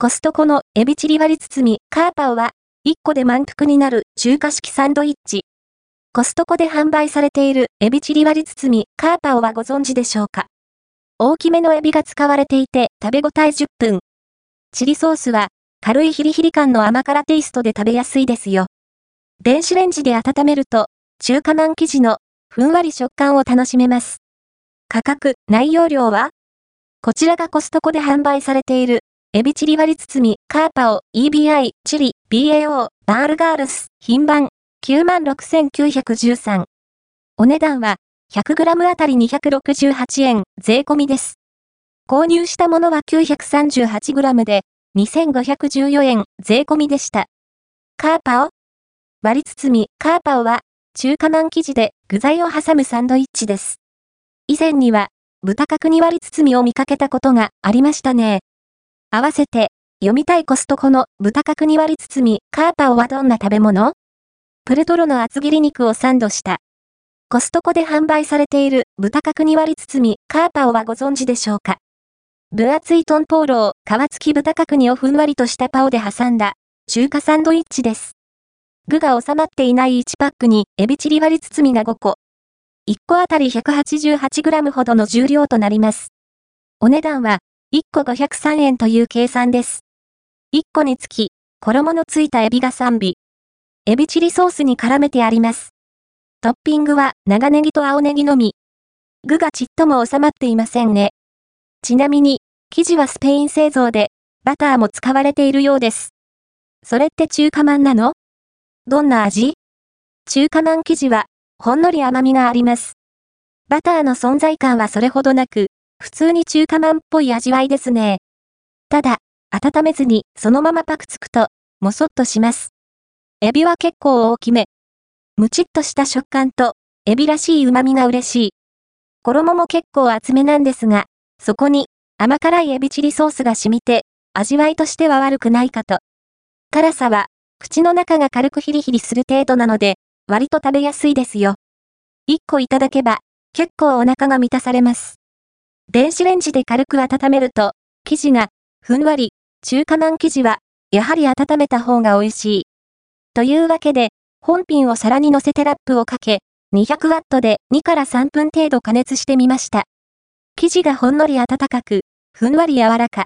コストコのエビチリ割り包みカーパオは1個で満腹になる中華式サンドイッチ。コストコで販売されているエビチリ割り包みカーパオはご存知でしょうか？大きめのエビが使われていて食べ応え10分。チリソースは軽いヒリヒリ感の甘辛テイストで食べやすいですよ。電子レンジで温めると中華まん生地のふんわり食感を楽しめます。価格、内容量は？こちらがコストコで販売されているエビチリ割り包み、カーパオ、EBI、チリ、BAO、バールガールス、品番、96,913。お値段は、100g あたり268円、税込みです。購入したものは 938g で、2514円、税込みでした。カーパオ割り包み、カーパオは、中華まん生地で具材を挟むサンドイッチです。以前には、豚角煮割り包みを見かけたことがありましたね。合わせて、読みたいコストコの豚角煮割り包み、カーパオはどんな食べ物？プルトロの厚切り肉をサンドした。コストコで販売されている豚角煮割り包み、カーパオはご存知でしょうか？分厚いトンポーロを皮付き豚角煮をふんわりとしたパオで挟んだ中華サンドイッチです。具が収まっていない1パックにエビチリ割り包みが5個。1個あたり 188g ほどの重量となります。お値段は1個503円という計算です。1個につき、衣のついたエビが3尾。エビチリソースに絡めてあります。トッピングは長ネギと青ネギのみ。具がちっとも収まっていませんね。ちなみに、生地はスペイン製造で、バターも使われているようです。それって中華まんなの？どんな味？中華まん生地は、ほんのり甘みがあります。バターの存在感はそれほどなく、普通に中華まんっぽい味わいですね。ただ、温めずにそのままパクつくと、もそっとします。エビは結構大きめ。むちっとした食感と、エビらしい旨味が嬉しい。衣も結構厚めなんですが、そこに甘辛いエビチリソースが染みて、味わいとしては悪くないかと。辛さは、口の中が軽くヒリヒリする程度なので、割と食べやすいですよ。1個いただけば、結構お腹が満たされます。電子レンジで軽く温めると、生地が、ふんわり、中華まん生地は、やはり温めた方が美味しい。というわけで、本品を皿に乗せてラップをかけ、200ワットで2から3分程度加熱してみました。生地がほんのり温かく、ふんわり柔らか。